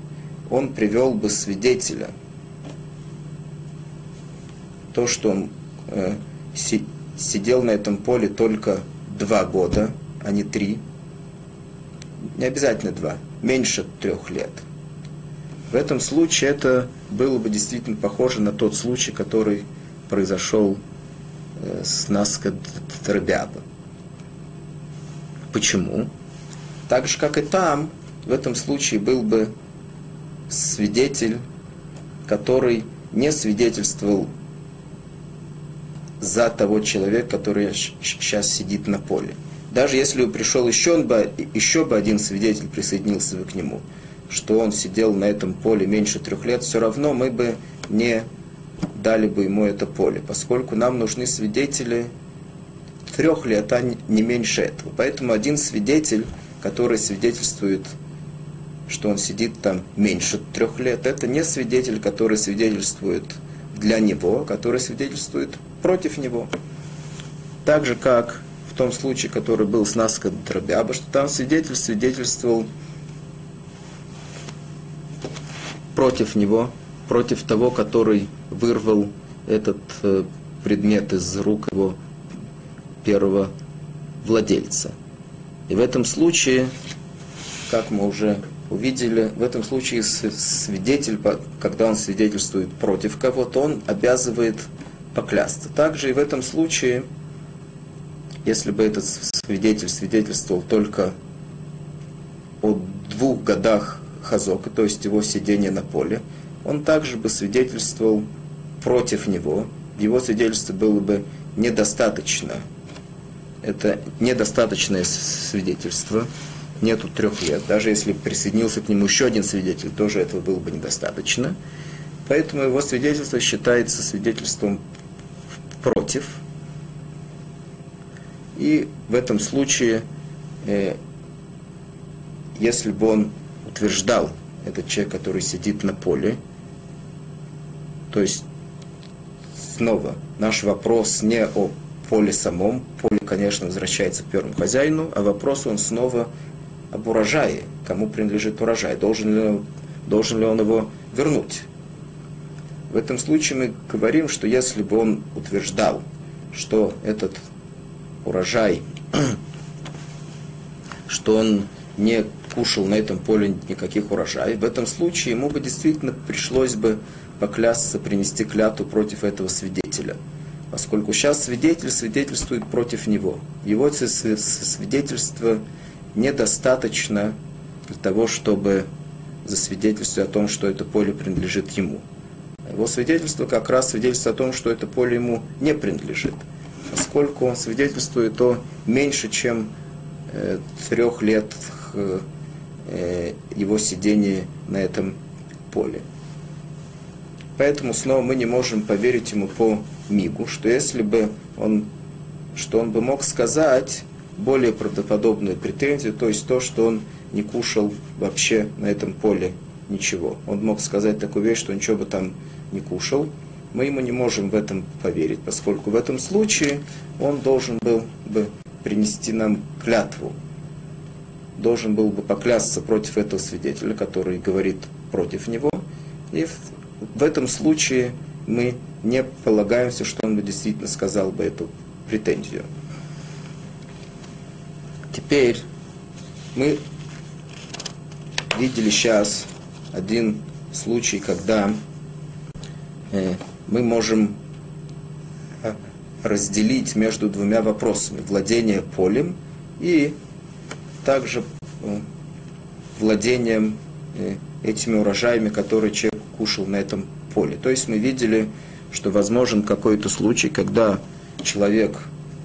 он привел бы свидетеля – то, что он э, си, сидел на этом поле только два года, а не три, не обязательно два, меньше трех лет. В этом случае это было бы действительно похоже на тот случай, который произошел с Наска Дробяба. Почему? Так же, как и там, в этом случае был бы свидетель, который не свидетельствовал за того человека, который сейчас сидит на поле. Даже если бы пришел еще, бы, еще бы один свидетель присоединился бы к нему, что он сидел на этом поле меньше трех лет, все равно мы бы не дали бы ему это поле, поскольку нам нужны свидетели трех лет, а не меньше этого. Поэтому один свидетель, который свидетельствует, что он сидит там меньше трех лет, это не свидетель, который свидетельствует для него, который свидетельствует против него. Так же, как в том случае, который был с Наска Дробяба, что там свидетель свидетельствовал против него, против того, который вырвал этот э, предмет из рук его первого владельца. И в этом случае, как мы уже увидели, в этом случае свидетель, когда он свидетельствует против кого-то, он обязывает поклясться. Также и в этом случае, если бы этот свидетель свидетельствовал только двух годах Хазока, то есть его сидения на поле, он также бы свидетельствовал против него. Его свидетельство было бы недостаточно. Это недостаточное свидетельство. Нету трех лет. Даже если присоединился к нему еще один свидетель, тоже этого было бы недостаточно. Поэтому его свидетельство считается свидетельством против. И в этом случае, э, если бы он утверждал, этот человек, который сидит на поле, то есть снова. Наш вопрос не о поле самом, поле, конечно, возвращается первому хозяину, а вопрос он снова об урожае, кому принадлежит урожай, должен ли, должен ли он его вернуть. В этом случае мы говорим, что если бы он утверждал, что этот урожай, (clears throat) что он не кушал на этом поле никаких урожаев, в этом случае ему бы действительно пришлось бы поклясться, принести клятву против этого свидетеля. Поскольку сейчас свидетель свидетельствует против него. Его свидетельство недостаточно для того, чтобы засвидетельствовать о том, что это поле принадлежит ему. Его свидетельство как раз свидетельство о том, что это поле ему не принадлежит, поскольку он свидетельствует о меньше, чем э, трех лет его сидения на этом поле. Поэтому снова мы не можем поверить ему по мигу, что если бы он, что он бы мог сказать более правдоподобную претензию, то есть то, что он не кушал вообще на этом поле ничего. Он мог сказать такую вещь, что ничего бы там не кушал. Мы ему не можем в этом поверить, поскольку в этом случае он должен был бы принести нам клятву, должен был бы поклясться против этого свидетеля, который говорит против него. И в, в этом случае мы не полагаемся, что он бы действительно сказал бы эту претензию. Теперь мы видели сейчас один случай, когда э, мы можем э, разделить между двумя вопросами. Владение полем и также э, владением э, этими урожаями, которые человек кушал на этом поле. То есть мы видели, что возможен какой-то случай, когда человек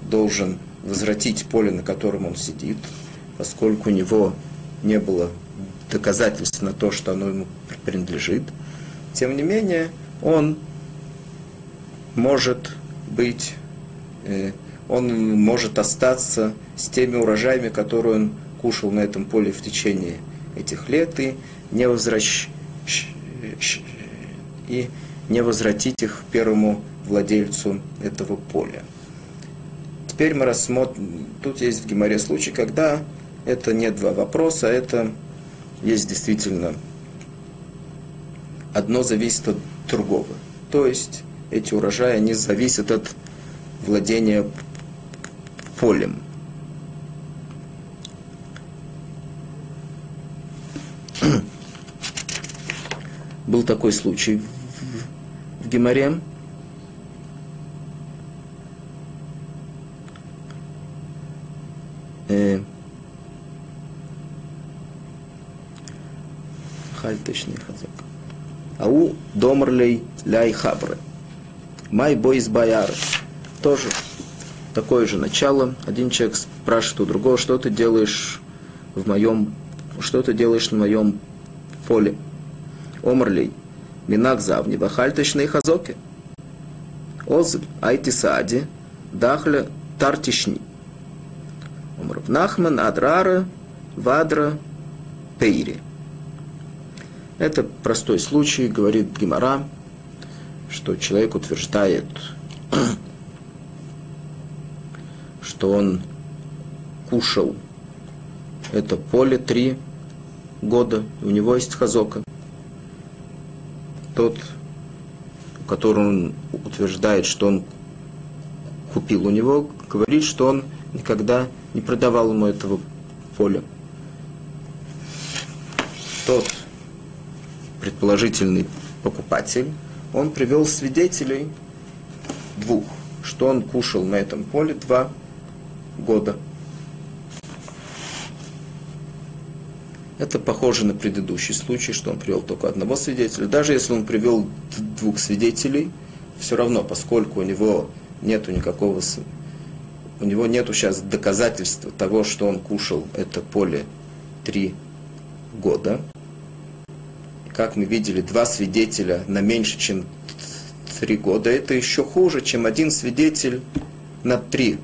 должен возвратить поле, на котором он сидит, поскольку у него не было доказательств на то, что оно ему принадлежит. Тем не менее, он может быть, э, он может остаться с теми урожаями, которые он кушал на этом поле в течение этих лет и не, возвращ... и не возвратить их первому владельцу этого поля. Теперь мы рассмотрим, тут есть в Геморе случай, когда это не два вопроса, это есть действительно одно зависит от другого. То есть эти урожаи, они зависят от владения полем. Был такой случай в, в Геморе. Э, Хальточный хазак. Ау домрлей ляй хабры. Май бойс бояр. Тоже такое же начало. Один человек спрашивает у другого, что ты делаешь в моем, что ты делаешь на моем поле. Омрлей. Минак завни вахальточные хазоки. Оз айтисади дахля тартишни. Омрав Нахман адрара вадра пейри. Это простой случай, говорит Гимара, что человек утверждает, (clears throat) что он кушал это поле три года, у него есть хазока. Тот, который он утверждает, что он купил у него, говорит, что он никогда не продавал ему этого поля. Тот, предположительный покупатель, он привел свидетелей двух, что он кушал на этом поле два года. Это похоже на предыдущий случай, что он привел только одного свидетеля. Даже если он привел двух свидетелей, все равно, поскольку у него нет никакого у него нету сейчас доказательства того, что он кушал это поле три года. Как мы видели, два свидетеля на меньше, чем три года. Это еще хуже, чем один свидетель на три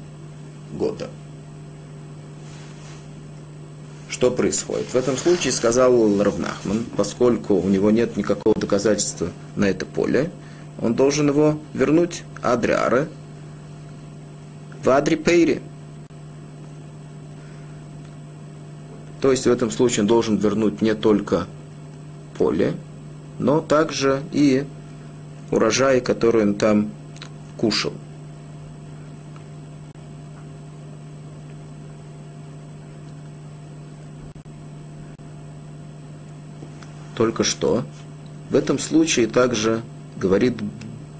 года. Что происходит? В этом случае сказал Равнахман, поскольку у него нет никакого доказательства на это поле, он должен его вернуть Адриары, в Адри Пейри. То есть в этом случае он должен вернуть не только поле, но также и урожай, который он там кушал. Только что в этом случае также говорит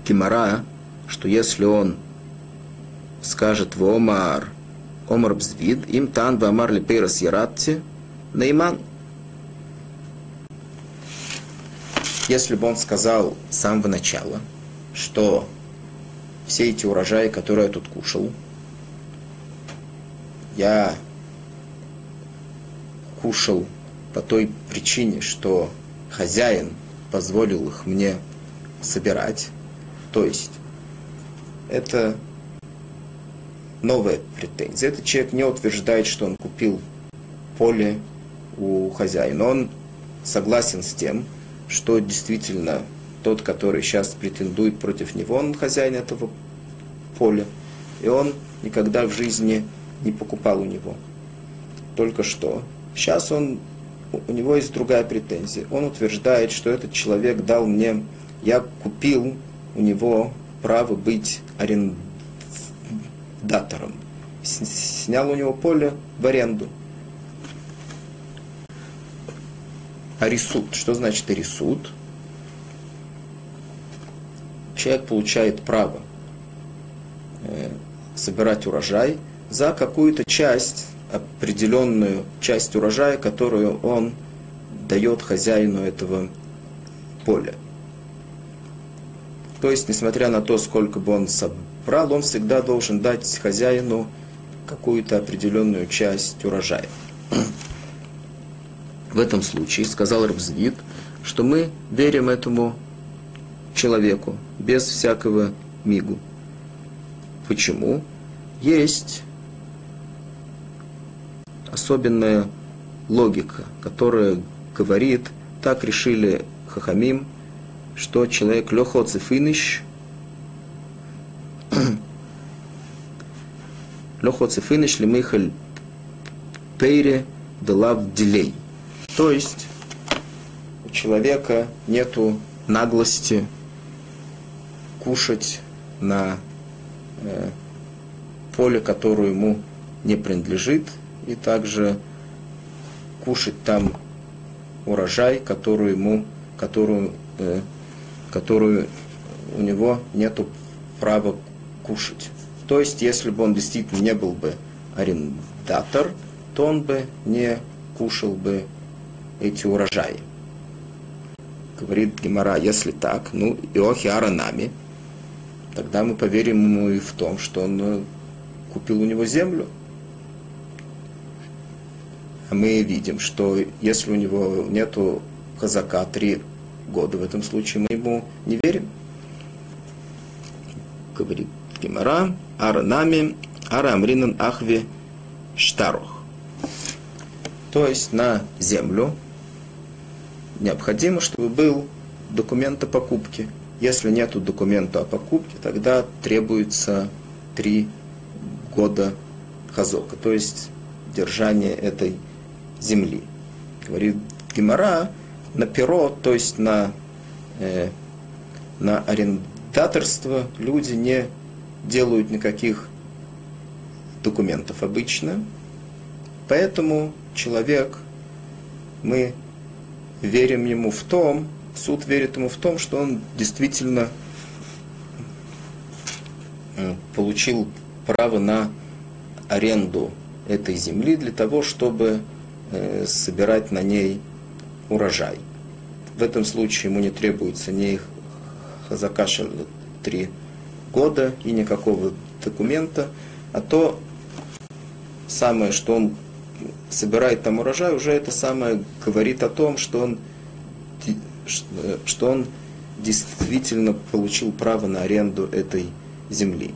Гемора, что если он скажет в Омар, Омар Бзвид, им тан в Амар Лепейрас Яратти, Нейман. Если бы он сказал с самого начала, что все эти урожаи, которые я тут кушал, я кушал по той причине, что хозяин позволил их мне собирать. То есть это новая претензия. Этот человек не утверждает, что он купил поле у хозяина. Он согласен с тем, что действительно тот, который сейчас претендует против него, он хозяин этого поля. И он никогда в жизни не покупал у него. Только что. Сейчас он, у него есть другая претензия. Он утверждает, что этот человек дал мне, я купил у него право быть арендатором датором. Снял у него поле в аренду. Арисуд. Что значит арисуд? Человек получает право э, собирать урожай за какую-то часть, определенную часть урожая, которую он дает хозяину этого поля. То есть, несмотря на то, сколько бы он собрал, брал, он всегда должен дать хозяину какую-то определенную часть урожая. В этом случае сказал Рабзвид, что мы верим этому человеку без всякого мигу. Почему? Есть особенная логика, которая говорит, так решили Хахамим, что человек лехоцефиныш – Лехо цифыныш лимыхаль пейре делав дилей. То есть у человека нету наглости кушать на э, поле, которое ему не принадлежит, и также кушать там урожай, который ему, которую, э, которую у него нету права кушать. То есть, если бы он действительно не был бы арендатор, то он бы не кушал бы эти урожаи. Говорит Гемора, если так, ну, Иохи Аранами, тогда мы поверим ему и в том, что он э, купил у него землю. Мы видим, что если у него нету казака три года, в этом случае мы ему не верим. Говорит Гемора, Аранами, Ара Амринан Ахви Штарух. То есть на землю необходимо, чтобы был документ о покупке. Если нет документа о покупке, тогда требуется три года хазока, то есть держание этой земли. Говорит Гимара, на перо, то есть на, э, на арендаторство люди не делают никаких документов обычно. Поэтому человек, мы верим ему в том, суд верит ему в том, что он действительно получил право на аренду этой земли для того, чтобы собирать на ней урожай. В этом случае ему не требуется ни хазакаша три года и никакого документа, а то самое, что он собирает там урожай, уже это самое говорит о том, что он, что он действительно получил право на аренду этой земли.